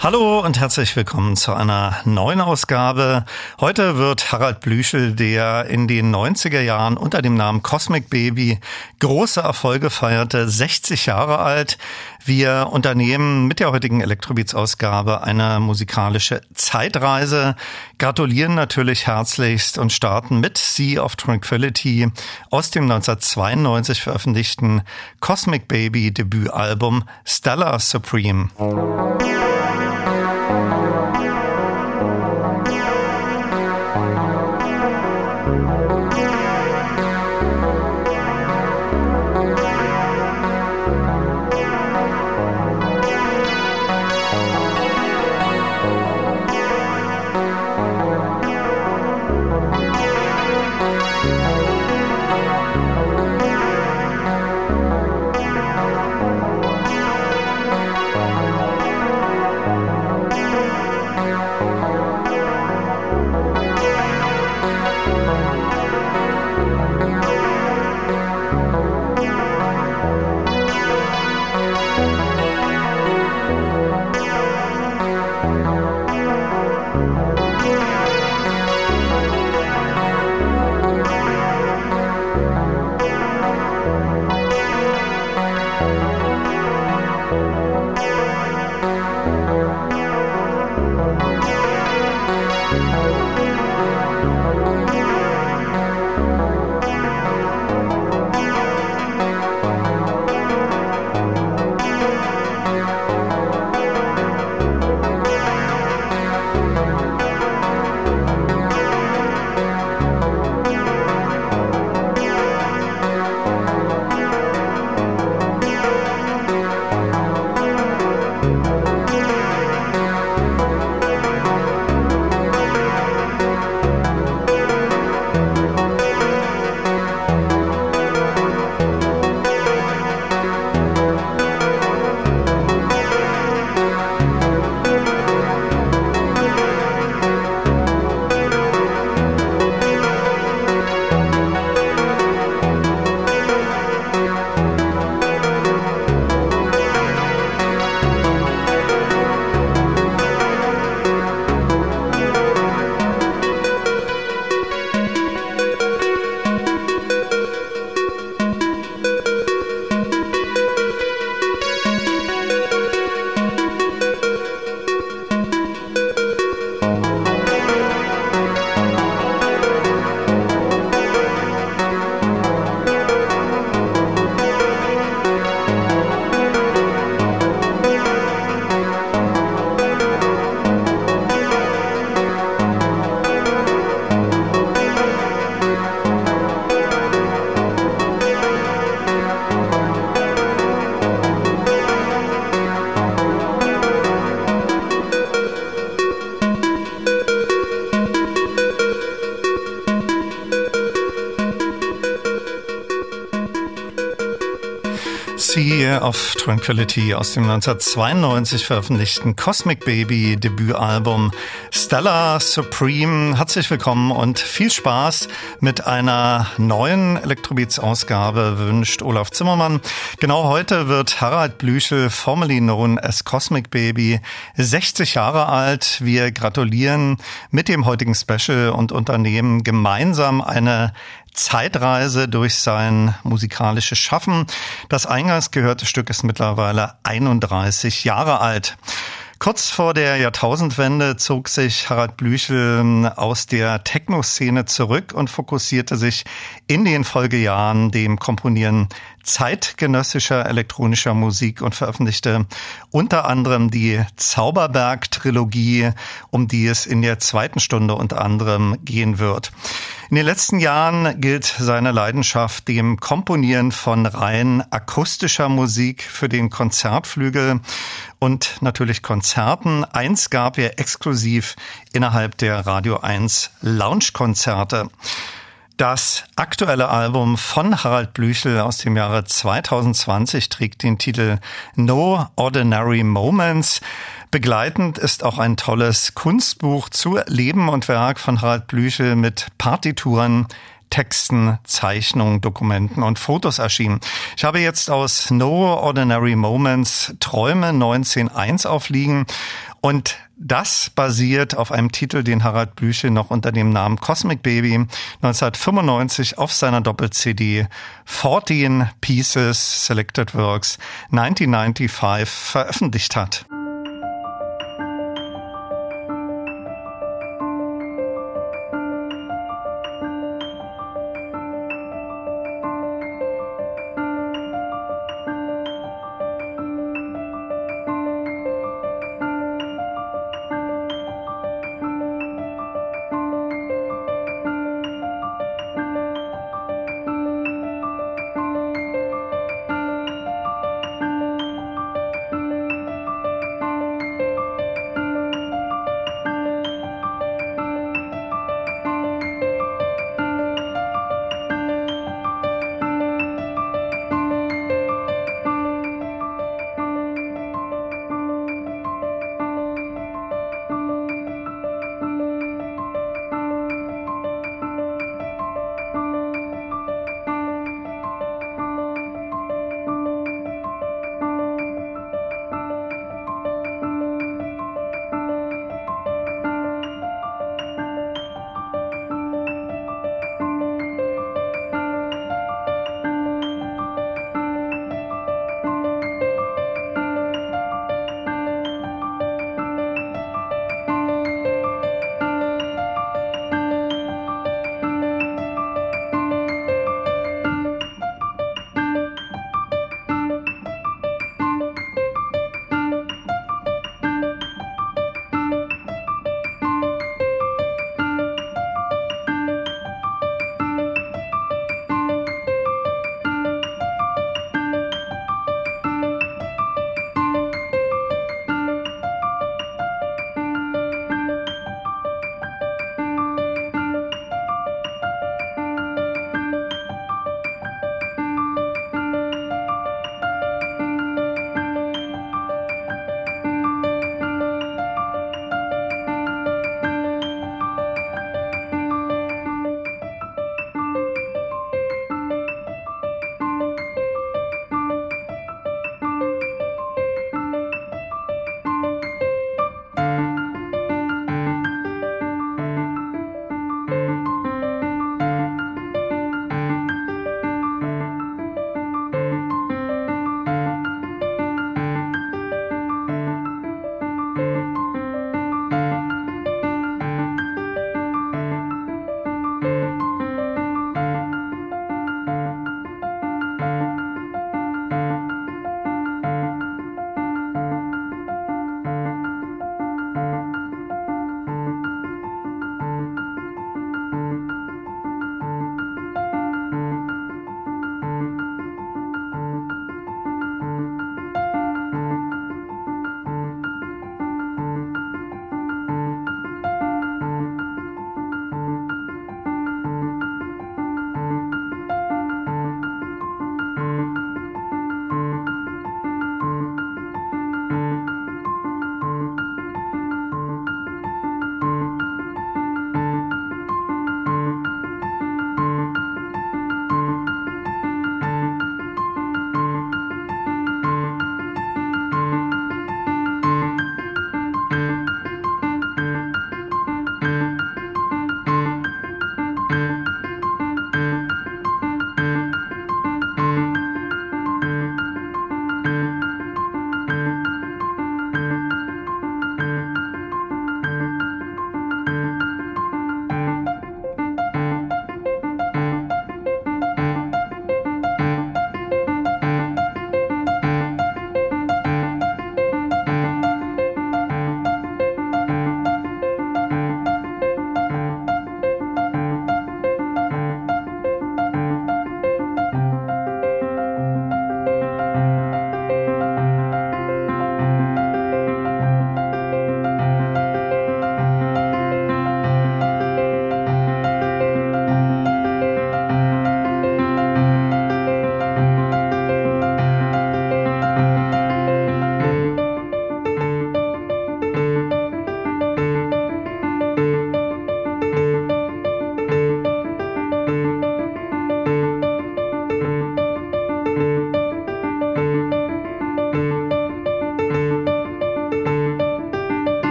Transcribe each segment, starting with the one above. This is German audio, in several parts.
Hallo und herzlich willkommen zu einer neuen Ausgabe. Heute wird Harald Blüschel, der in den 90er Jahren unter dem Namen Cosmic Baby große Erfolge feierte, 60 Jahre alt. Wir unternehmen mit der heutigen Elektrobeats-Ausgabe eine musikalische Zeitreise, gratulieren natürlich herzlichst und starten mit Sea of Tranquility aus dem 1992 veröffentlichten Cosmic Baby Debütalbum Stellar Supreme. Música of Tranquility aus dem 1992 veröffentlichten Cosmic Baby Debütalbum Stellar Supreme. Herzlich willkommen und viel Spaß mit einer neuen Elektrobeats Ausgabe wünscht Olaf Zimmermann. Genau heute wird Harald Blüchel, formerly known as Cosmic Baby, 60 Jahre alt. Wir gratulieren mit dem heutigen Special und unternehmen gemeinsam eine Zeitreise durch sein musikalisches Schaffen. Das eingangs gehörte Stück ist mittlerweile 31 Jahre alt. Kurz vor der Jahrtausendwende zog sich Harald Blüchel ähm, aus der Techno-Szene zurück und fokussierte sich in den Folgejahren dem Komponieren zeitgenössischer elektronischer Musik und veröffentlichte unter anderem die Zauberberg-Trilogie, um die es in der zweiten Stunde unter anderem gehen wird. In den letzten Jahren gilt seine Leidenschaft dem Komponieren von rein akustischer Musik für den Konzertflügel und natürlich Konzerten. Eins gab er exklusiv innerhalb der Radio 1 Lounge-Konzerte. Das aktuelle Album von Harald Blüchel aus dem Jahre 2020 trägt den Titel No Ordinary Moments. Begleitend ist auch ein tolles Kunstbuch zu Leben und Werk von Harald Blüchel mit Partituren, Texten, Zeichnungen, Dokumenten und Fotos erschienen. Ich habe jetzt aus No Ordinary Moments Träume 19.1 aufliegen und das basiert auf einem Titel, den Harald Blüche noch unter dem Namen Cosmic Baby 1995 auf seiner Doppel-CD 14 Pieces Selected Works 1995 veröffentlicht hat.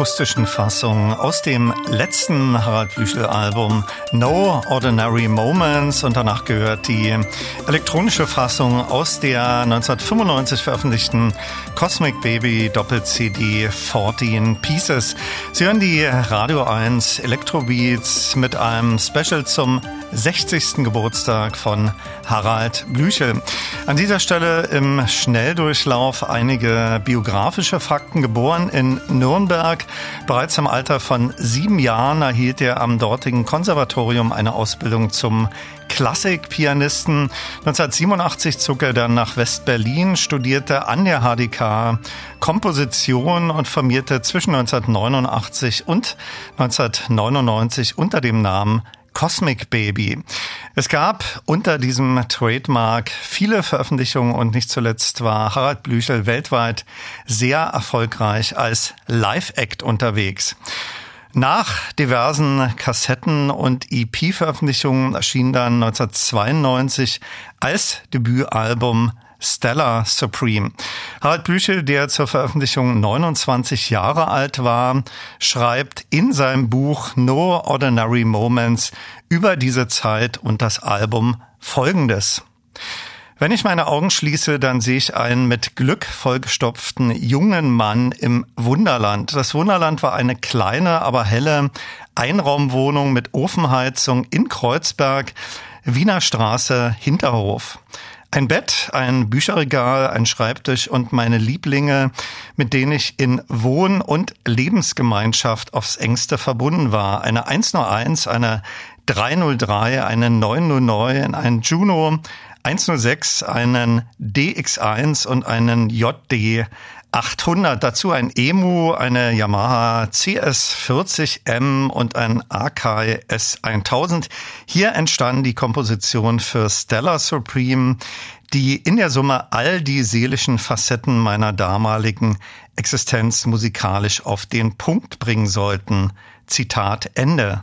Akustischen Fassung aus dem letzten Harald Blüchel Album No Ordinary Moments und danach gehört die elektronische Fassung aus der 1995 veröffentlichten Cosmic Baby Doppel CD 14 Pieces. Sie hören die Radio 1 Electrobeats mit einem Special zum 60. Geburtstag von Harald Blüchel. An dieser Stelle im Schnelldurchlauf einige biografische Fakten. Geboren in Nürnberg, bereits im Alter von sieben Jahren erhielt er am dortigen Konservatorium eine Ausbildung zum Klassikpianisten. 1987 zog er dann nach West-Berlin, studierte an der HDK Komposition und formierte zwischen 1989 und 1999 unter dem Namen Cosmic Baby. Es gab unter diesem Trademark viele Veröffentlichungen und nicht zuletzt war Harald Blüchel weltweit sehr erfolgreich als Live-Act unterwegs. Nach diversen Kassetten und EP-Veröffentlichungen erschien dann 1992 als Debütalbum Stellar Supreme. Harald Büchel, der zur Veröffentlichung 29 Jahre alt war, schreibt in seinem Buch No Ordinary Moments über diese Zeit und das Album Folgendes. Wenn ich meine Augen schließe, dann sehe ich einen mit Glück vollgestopften jungen Mann im Wunderland. Das Wunderland war eine kleine, aber helle Einraumwohnung mit Ofenheizung in Kreuzberg, Wiener Straße, Hinterhof. Ein Bett, ein Bücherregal, ein Schreibtisch und meine Lieblinge, mit denen ich in Wohn- und Lebensgemeinschaft aufs engste verbunden war. Eine 101, eine 303, eine 909, ein Juno 106, einen DX1 und einen JD 800. Dazu ein EMU, eine Yamaha CS40M und ein Akai S1000. Hier entstanden die Komposition für Stellar Supreme, die in der Summe all die seelischen Facetten meiner damaligen Existenz musikalisch auf den Punkt bringen sollten. Zitat Ende.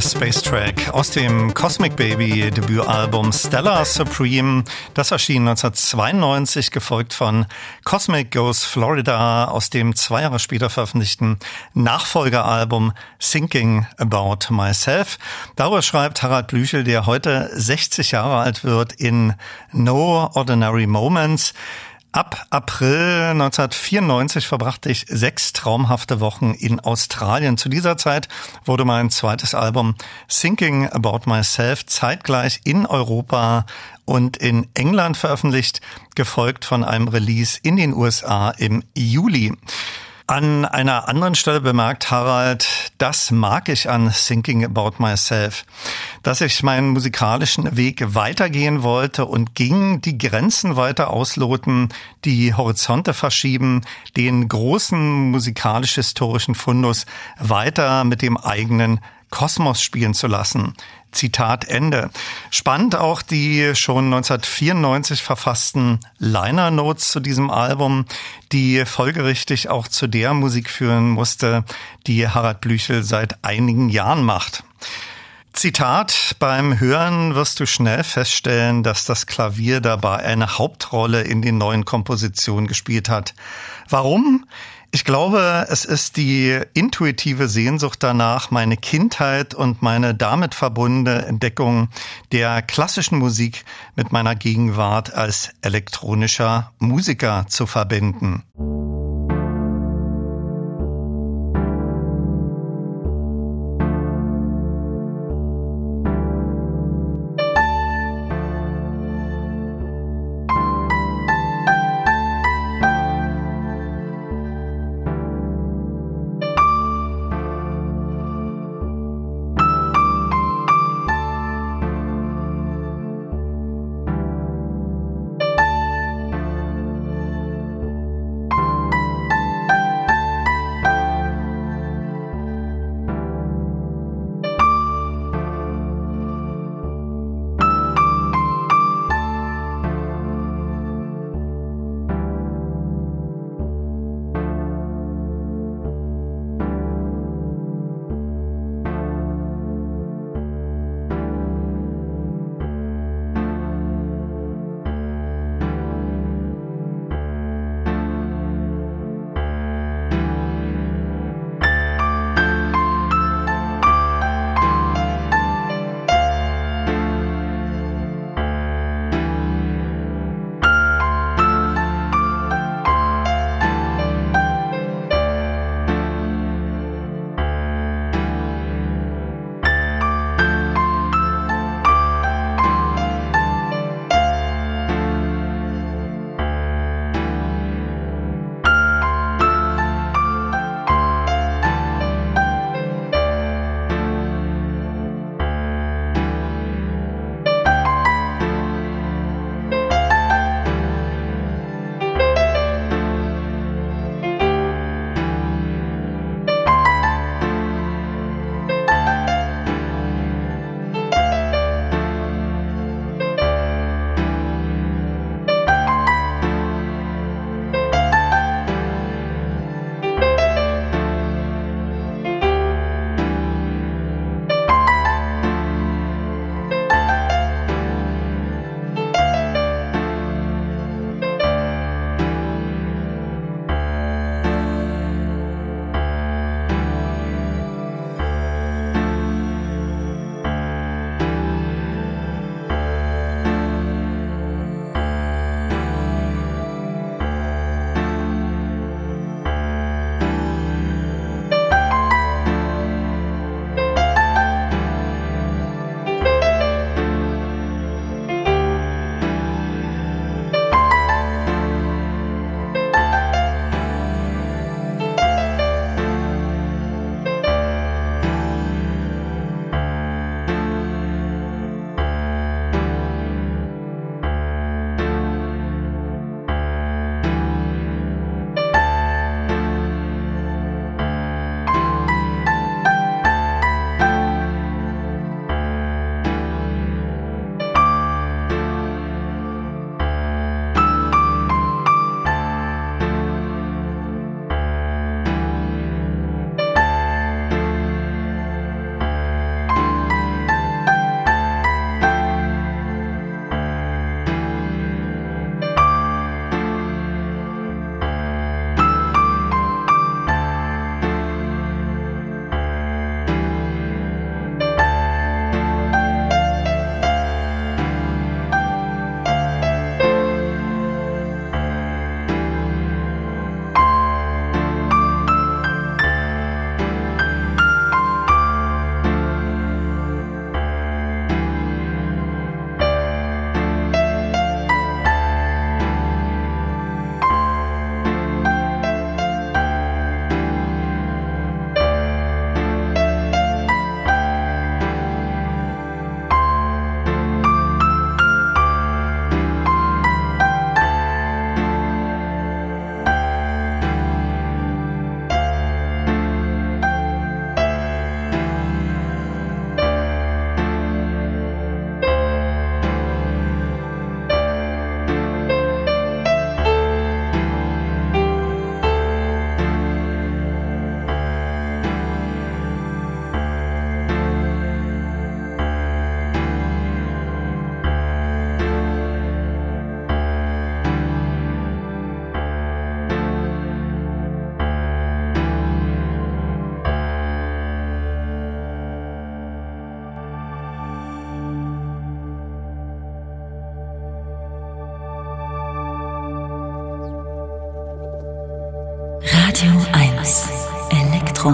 Space Track aus dem Cosmic Baby Debütalbum Stellar Supreme. Das erschien 1992, gefolgt von Cosmic Goes Florida aus dem zwei Jahre später veröffentlichten Nachfolgeralbum Thinking About Myself. Darüber schreibt Harald Blüchel, der heute 60 Jahre alt wird, in No Ordinary Moments. Ab April 1994 verbrachte ich sechs traumhafte Wochen in Australien. Zu dieser Zeit wurde mein zweites Album Thinking About Myself zeitgleich in Europa und in England veröffentlicht, gefolgt von einem Release in den USA im Juli. An einer anderen Stelle bemerkt Harald, das mag ich an Thinking About Myself, dass ich meinen musikalischen Weg weitergehen wollte und ging, die Grenzen weiter ausloten, die Horizonte verschieben, den großen musikalisch-historischen Fundus weiter mit dem eigenen Kosmos spielen zu lassen. Zitat Ende. Spannend auch die schon 1994 verfassten Liner Notes zu diesem Album, die folgerichtig auch zu der Musik führen musste, die Harald Blüchel seit einigen Jahren macht. Zitat, beim Hören wirst du schnell feststellen, dass das Klavier dabei eine Hauptrolle in den neuen Kompositionen gespielt hat. Warum? Ich glaube, es ist die intuitive Sehnsucht danach, meine Kindheit und meine damit verbundene Entdeckung der klassischen Musik mit meiner Gegenwart als elektronischer Musiker zu verbinden.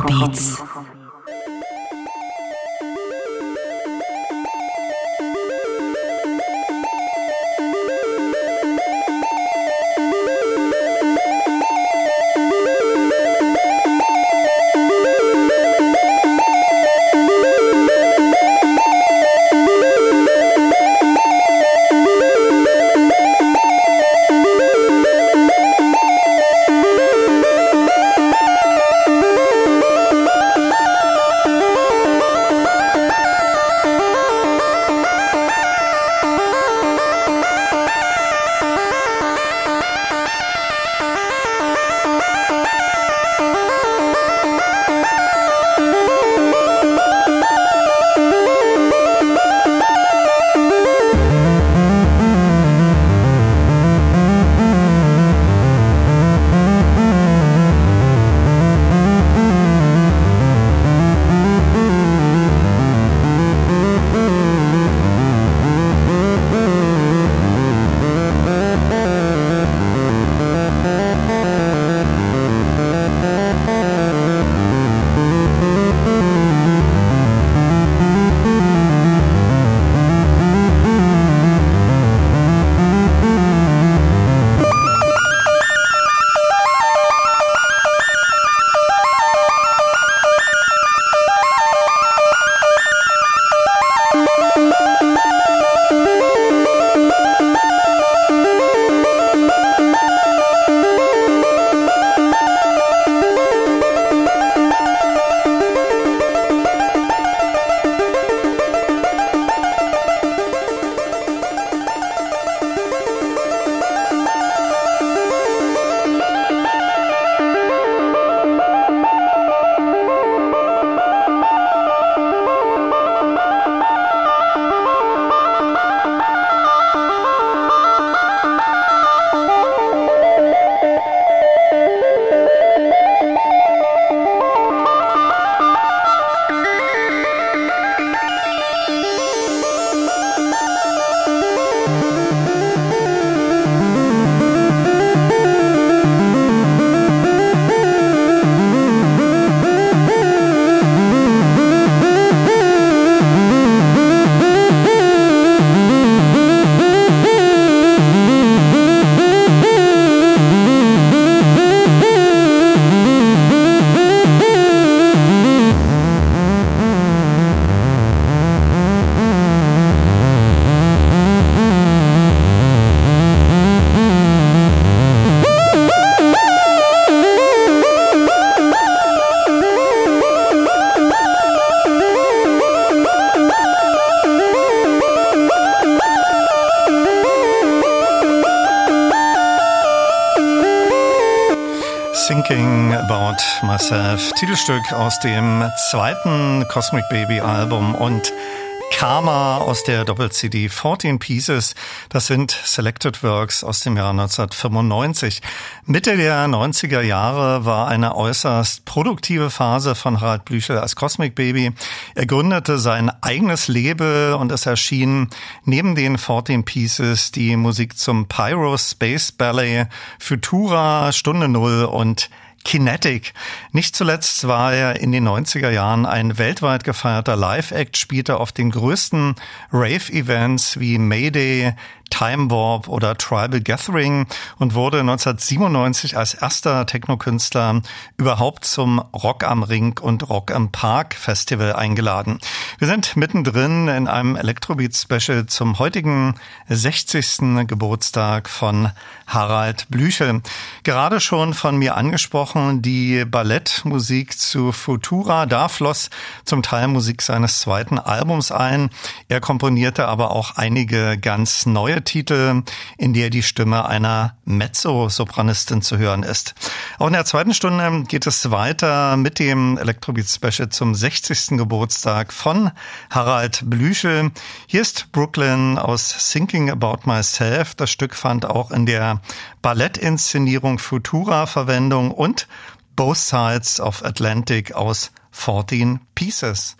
Elektrobeats. Titelstück aus dem zweiten Cosmic Baby Album und Karma aus der Doppel-CD 14 Pieces. Das sind Selected Works aus dem Jahr 1995. Mitte der 90er Jahre war eine äußerst produktive Phase von Harald Blüchel als Cosmic Baby. Er gründete sein eigenes Label und es erschien neben den 14 Pieces die Musik zum Pyro Space Ballet, Futura, Stunde Null und Kinetic. Nicht zuletzt war er in den 90er Jahren ein weltweit gefeierter Live-Act, spielte auf den größten Rave-Events wie Mayday, Time Warp oder Tribal Gathering und wurde 1997 als erster Techno-Künstler überhaupt zum Rock am Ring und Rock am Park Festival eingeladen. Wir sind mittendrin in einem Electrobeat-Special zum heutigen 60. Geburtstag von Harald Blüchel. Gerade schon von mir angesprochen, die Ballettmusik zu Futura, da floss zum Teil Musik seines zweiten Albums ein. Er komponierte aber auch einige ganz neue Titel, in der die Stimme einer Mezzo-Sopranistin zu hören ist. Auch in der zweiten Stunde geht es weiter mit dem Electrobeat Special zum 60. Geburtstag von Harald Blüchel. Hier ist Brooklyn aus Thinking About Myself. Das Stück fand auch in der Ballettinszenierung Futura Verwendung und Both Sides of Atlantic aus 14 Pieces.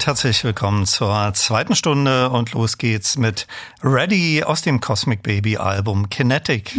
Und herzlich willkommen zur zweiten Stunde und los geht's mit Ready aus dem Cosmic Baby Album Kinetic.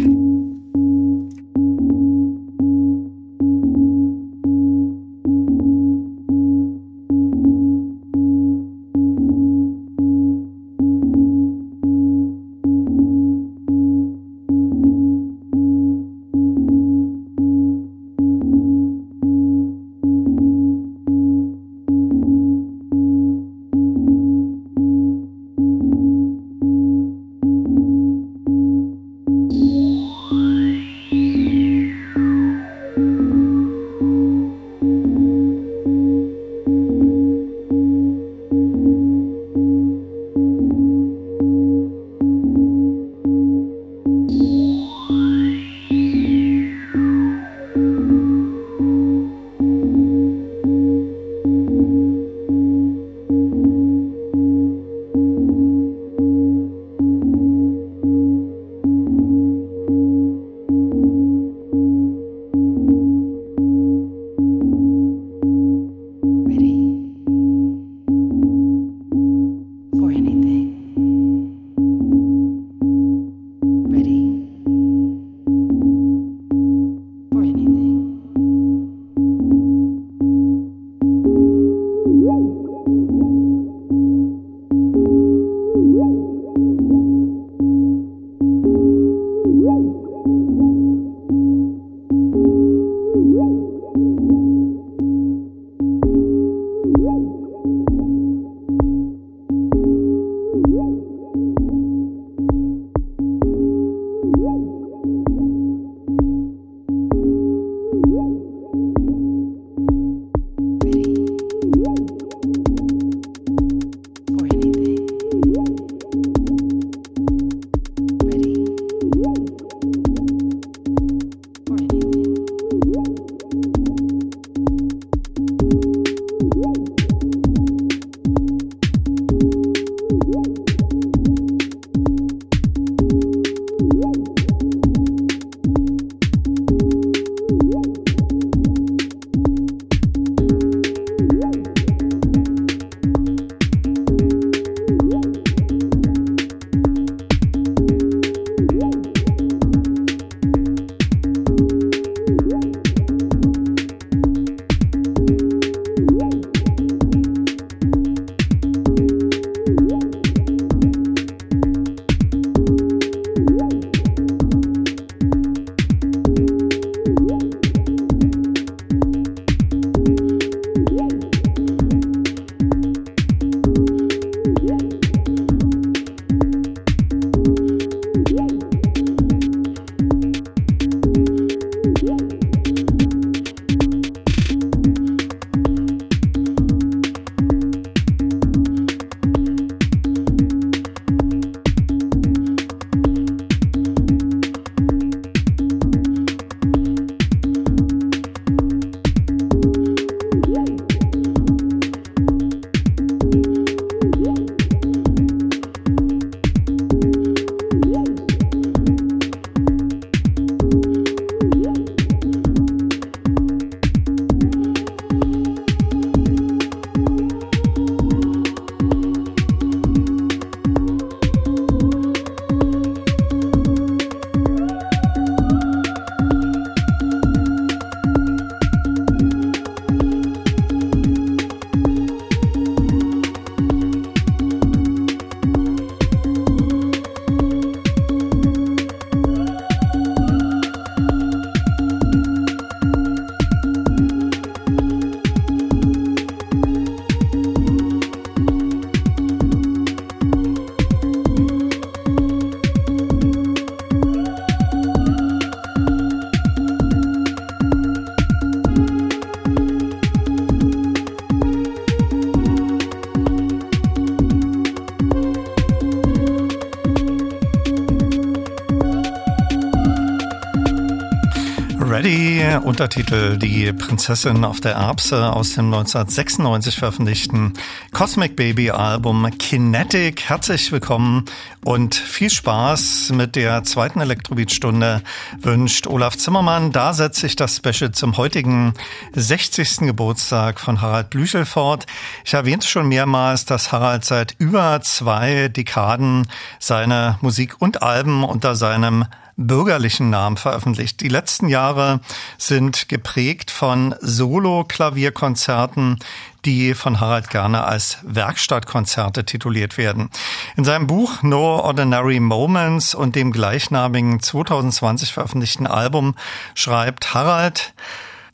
Untertitel Die Prinzessin auf der Erbse aus dem 1996 veröffentlichten Cosmic Baby Album Kinetic. Herzlich willkommen und viel Spaß mit der zweiten Elektrobeat-Stunde wünscht Olaf Zimmermann. Da setze ich das Special zum heutigen 60. Geburtstag von Harald Blüchel fort. Ich erwähnte schon mehrmals, dass Harald seit über zwei Dekaden seine Musik und Alben unter seinem bürgerlichen Namen veröffentlicht. Die letzten Jahre sind geprägt von Solo-Klavierkonzerten, die von Harald Garner als Werkstattkonzerte tituliert werden. In seinem Buch No Ordinary Moments und dem gleichnamigen 2020 veröffentlichten Album schreibt Harald,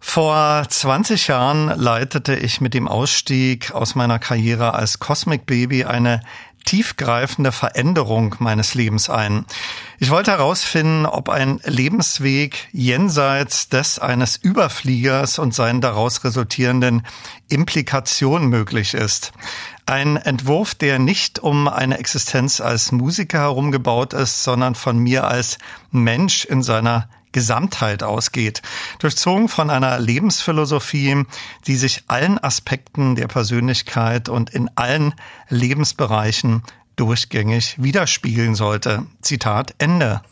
vor 20 Jahren leitete ich mit dem Ausstieg aus meiner Karriere als Cosmic Baby eine tiefgreifende Veränderung meines Lebens ein. Ich wollte herausfinden, ob ein Lebensweg jenseits des eines Überfliegers und seinen daraus resultierenden Implikationen möglich ist. Ein Entwurf, der nicht um eine Existenz als Musiker herumgebaut ist, sondern von mir als Mensch in seiner Gesamtheit ausgeht, durchzogen von einer Lebensphilosophie, die sich allen Aspekten der Persönlichkeit und in allen Lebensbereichen durchgängig widerspiegeln sollte. Zitat Ende.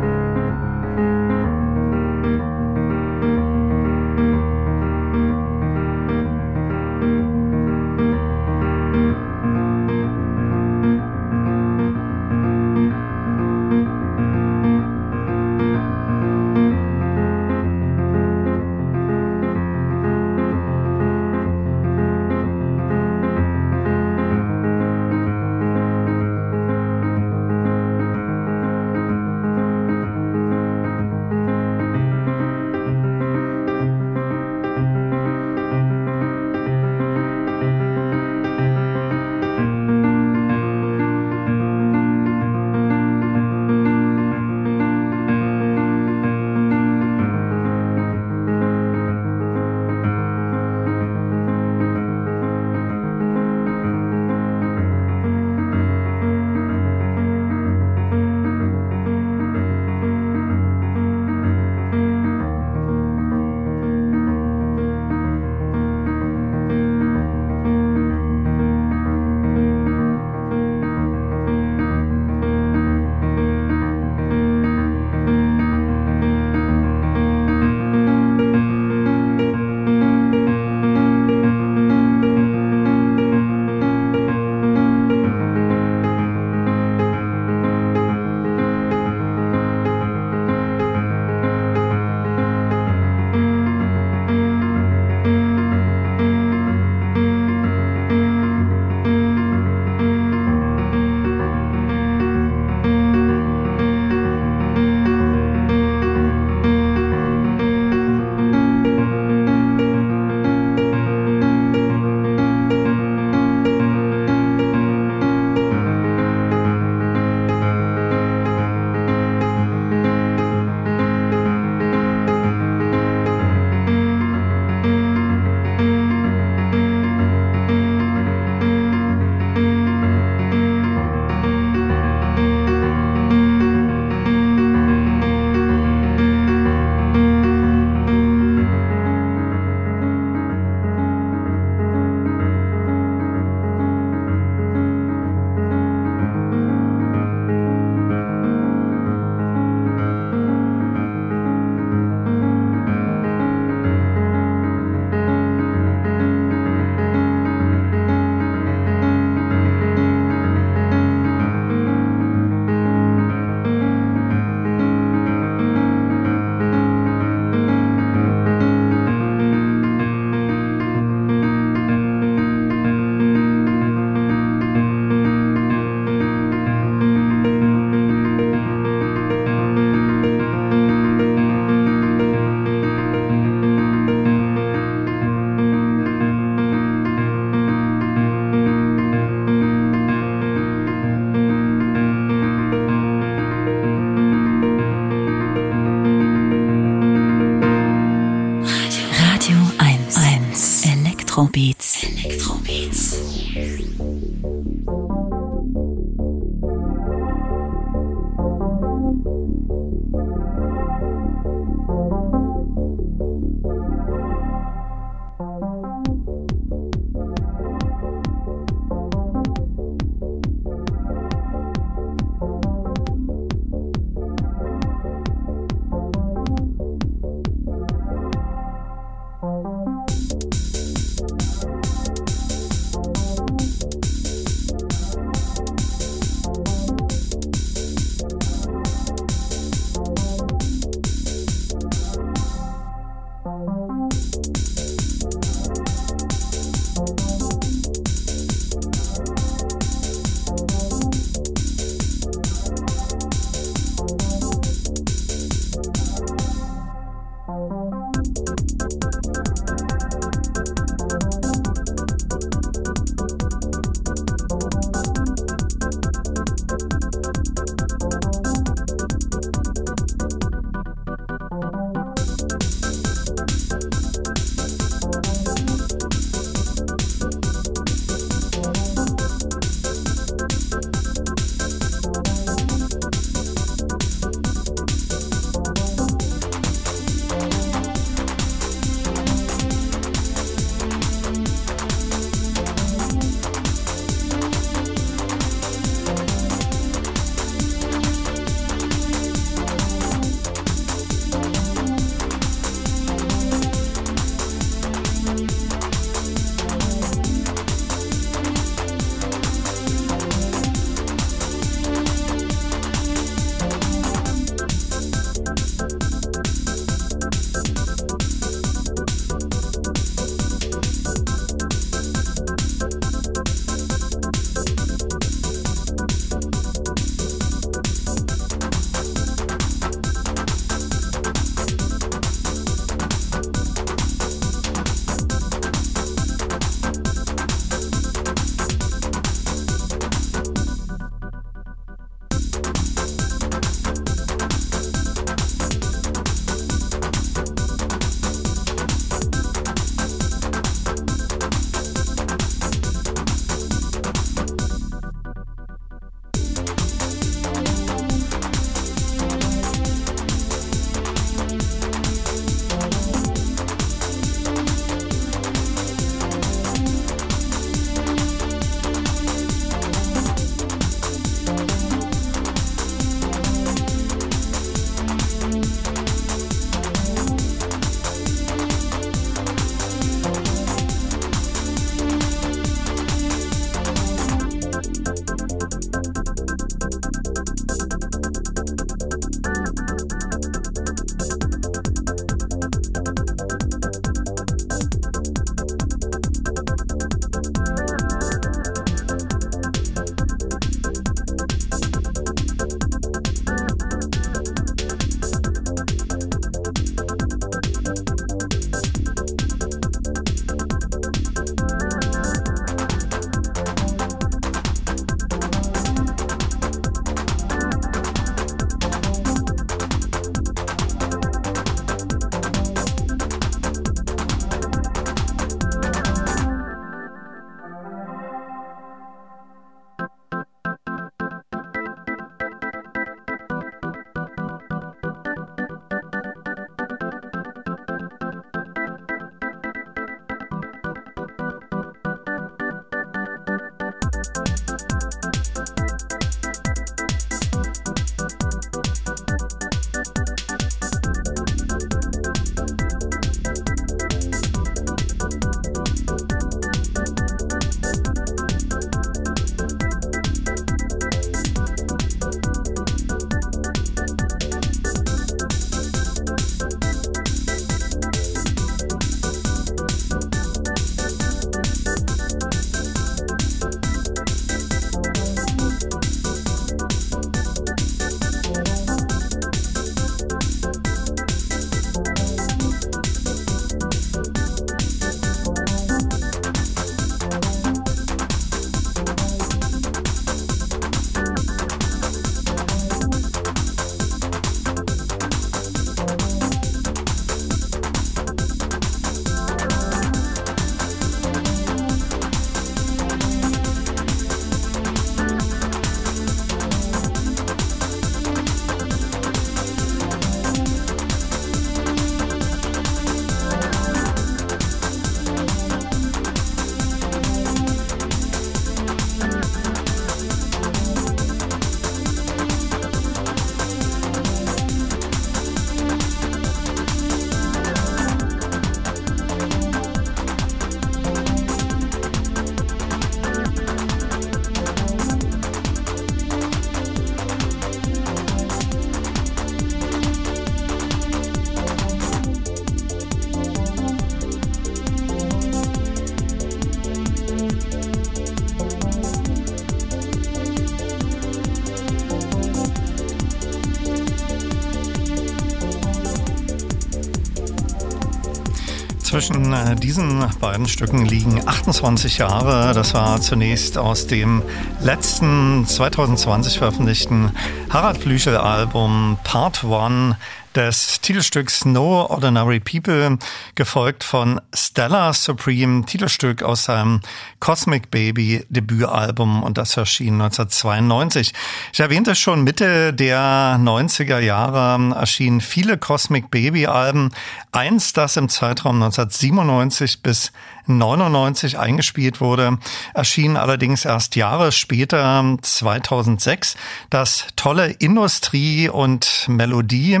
Zwischen äh, diesen beiden Stücken liegen 28 Jahre. Das war zunächst aus dem letzten 2020 veröffentlichten Harald Blüchel Album Part One des Titelstücks No Ordinary People, gefolgt von Stella Supreme, Titelstück aus seinem Cosmic Baby Debütalbum und das erschien 1992. Ich erwähnte schon, Mitte der 90er Jahre erschienen viele Cosmic Baby Alben. Eins, das im Zeitraum 1997 bis 99 eingespielt wurde, erschien allerdings erst Jahre später, 2006, das tolle Industrie und Melodie.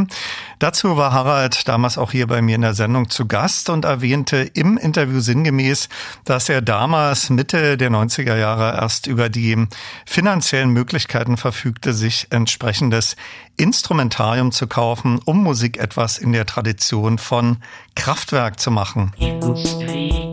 Dazu war Harald damals auch hier bei mir in der Sendung zu Gast und erwähnte im Interview sinngemäß, dass er damals Mitte der 90er Jahre erst über die finanziellen Möglichkeiten verfügte, sich entsprechendes Instrumentarium zu kaufen, um Musik etwas in der Tradition von Kraftwerk zu machen. Industrie.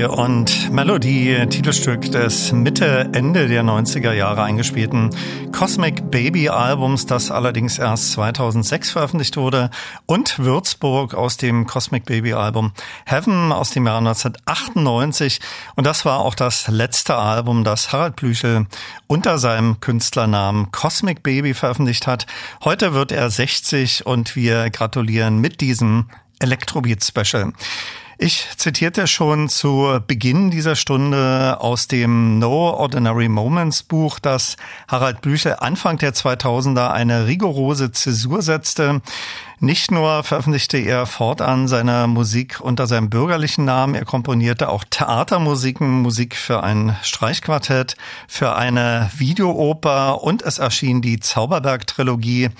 Industrie und Melodie, Titelstück des Mitte, Ende der 90er Jahre eingespielten Cosmic Baby Albums, das allerdings erst 2006 veröffentlicht wurde und Würzburg aus dem Cosmic Baby Album Heaven aus dem Jahr 1998 und das war auch das letzte Album, das Harald Blüchel unter seinem Künstlernamen Cosmic Baby veröffentlicht hat. Heute wird er 60 und wir gratulieren mit diesem Electrobeat Special. Ich zitierte schon zu Beginn dieser Stunde aus dem No Ordinary Moments Buch, dass Harald Blüchel Anfang der 2000er eine rigorose Zäsur setzte. Nicht nur veröffentlichte er fortan seine Musik unter seinem bürgerlichen Namen, er komponierte auch Theatermusiken, Musik für ein Streichquartett, für eine Videooper und es erschien die Zauberberg-Trilogie,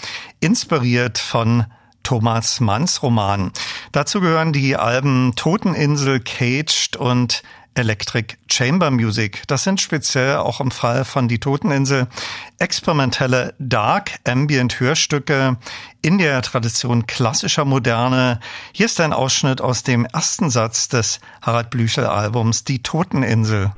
inspiriert von Thomas Manns Roman. Dazu gehören die Alben Toteninsel, Caged und Electric Chamber Music. Das sind speziell auch im Fall von Die Toteninsel experimentelle Dark Ambient Hörstücke in der Tradition klassischer Moderne. Hier ist ein Ausschnitt aus dem ersten Satz des Harald Blüchel Albums Die Toteninsel.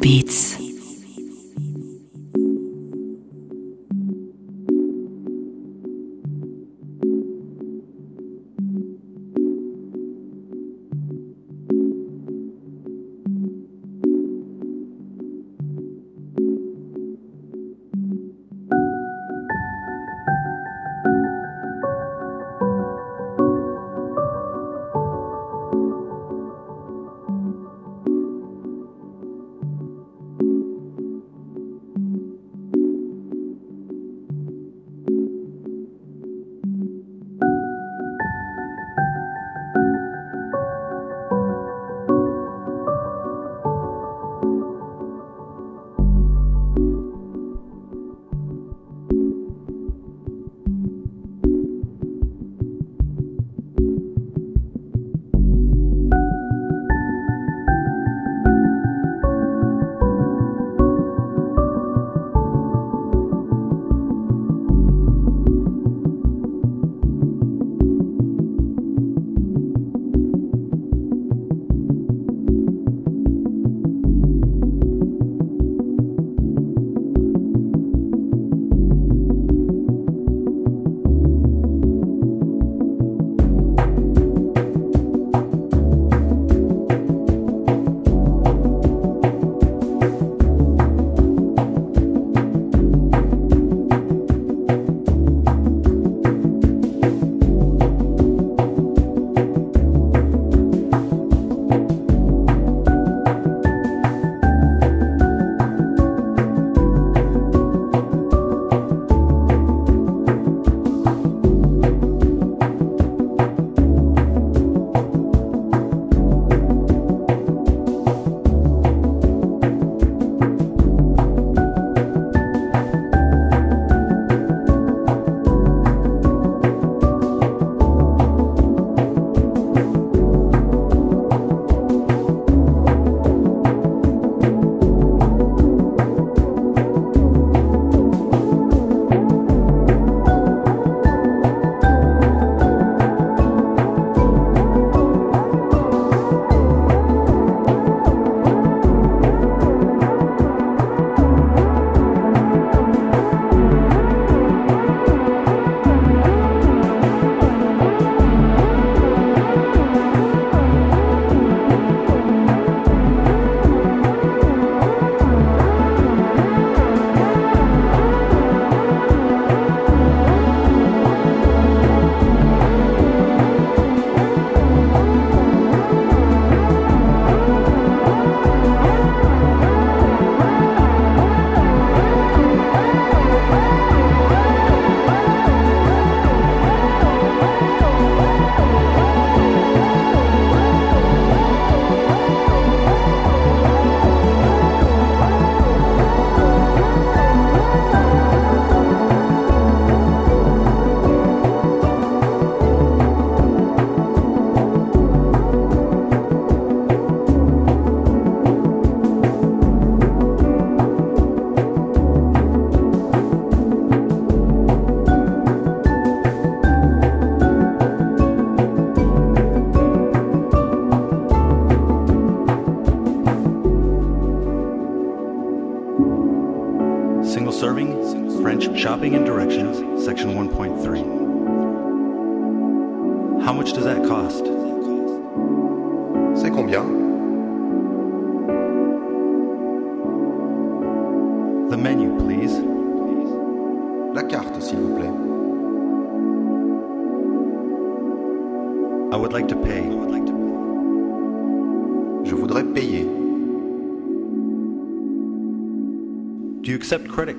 Beats.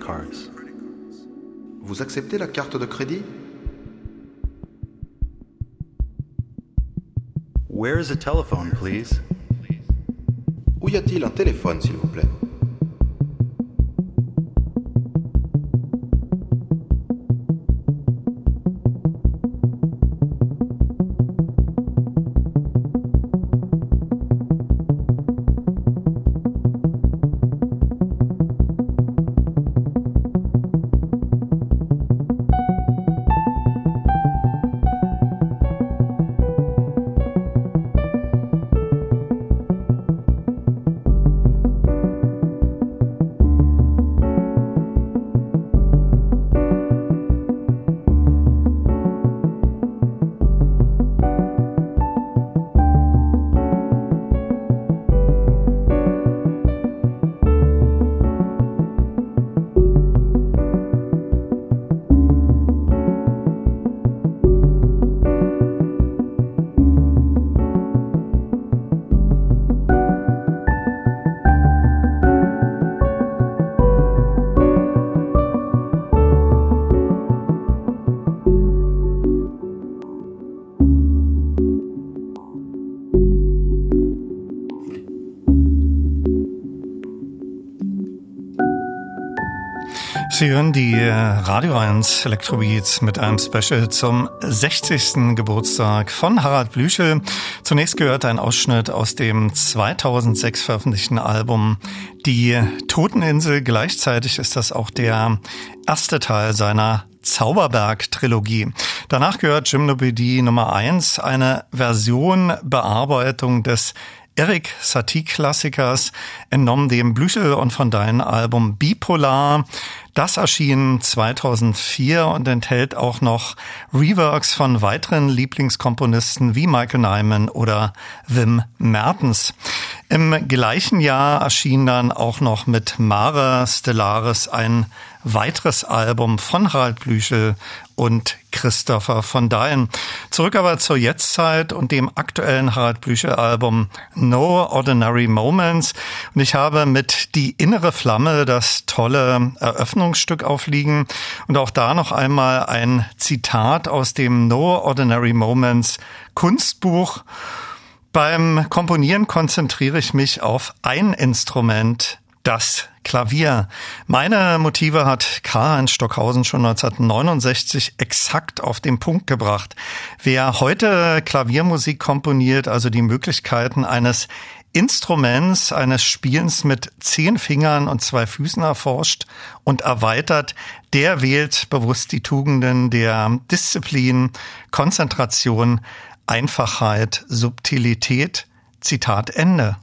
Cards? Vous acceptez la carte de crédit? Where is a telephone, please? Où y a-t-il un téléphone, s'il hören die äh, Radio 1 Electrobeats mit einem Special zum 60. Geburtstag von Harald Blüchel. Zunächst gehört ein Ausschnitt aus dem 2006 veröffentlichten Album Die Toteninsel. Gleichzeitig ist das auch der erste Teil seiner Zauberberg-Trilogie. Danach gehört Gymnopedie Nummer 1, eine Version, Bearbeitung des Eric Satie-Klassikers, entnommen dem Blüchel und von deinem Album Bipolar. Das erschien 2004 und enthält auch noch Reworks von weiteren Lieblingskomponisten wie Michael Nyman oder Wim Mertens. Im gleichen Jahr erschien dann auch noch mit Mare Stellaris ein weiteres Album von Harald Blüchel und Christopher von Dahlen. Zurück aber zur Jetztzeit und dem aktuellen Harald Blüchel Album No Ordinary Moments. Und ich habe mit Die innere Flamme das tolle Eröffnungsstück aufliegen und auch da noch einmal ein Zitat aus dem No Ordinary Moments Kunstbuch. Beim Komponieren konzentriere ich mich auf ein Instrument, das Klavier. Meine Motive hat Karl-Heinz Stockhausen schon 1969 exakt auf den Punkt gebracht. Wer heute Klaviermusik komponiert, also die Möglichkeiten eines Instruments, eines Spielens mit zehn Fingern und zwei Füßen erforscht und erweitert, der wählt bewusst die Tugenden der Disziplin, Konzentration, Einfachheit, Subtilität. Zitat Ende.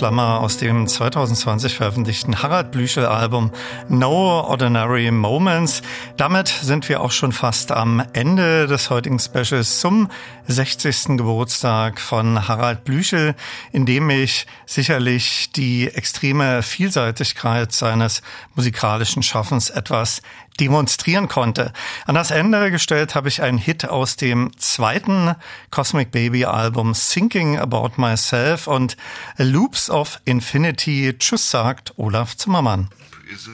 Flamme aus dem 2020 veröffentlichten Harald Blüchel Album No Ordinary Moments. Damit sind wir auch schon fast am Ende des heutigen Specials zum 60. Geburtstag von Harald Blüchel, in dem ich sicherlich die extreme Vielseitigkeit seines musikalischen Schaffens etwas demonstrieren konnte. An das Ende gestellt habe ich einen Hit aus dem zweiten Cosmic Baby Album Thinking About Myself und Loops of Infinity. Tschüss sagt Olaf Zimmermann.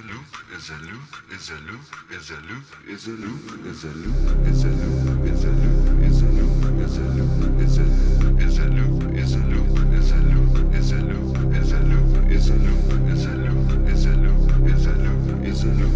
Loop, is a loop, is a loop, is a loop, is a loop, is a loop, is a loop, is a loop, is a loop, is a loop, is a loop, is a loop, is a loop, is a loop, is a loop, is a loop, is a loop, is a loop, is a loop, is a loop.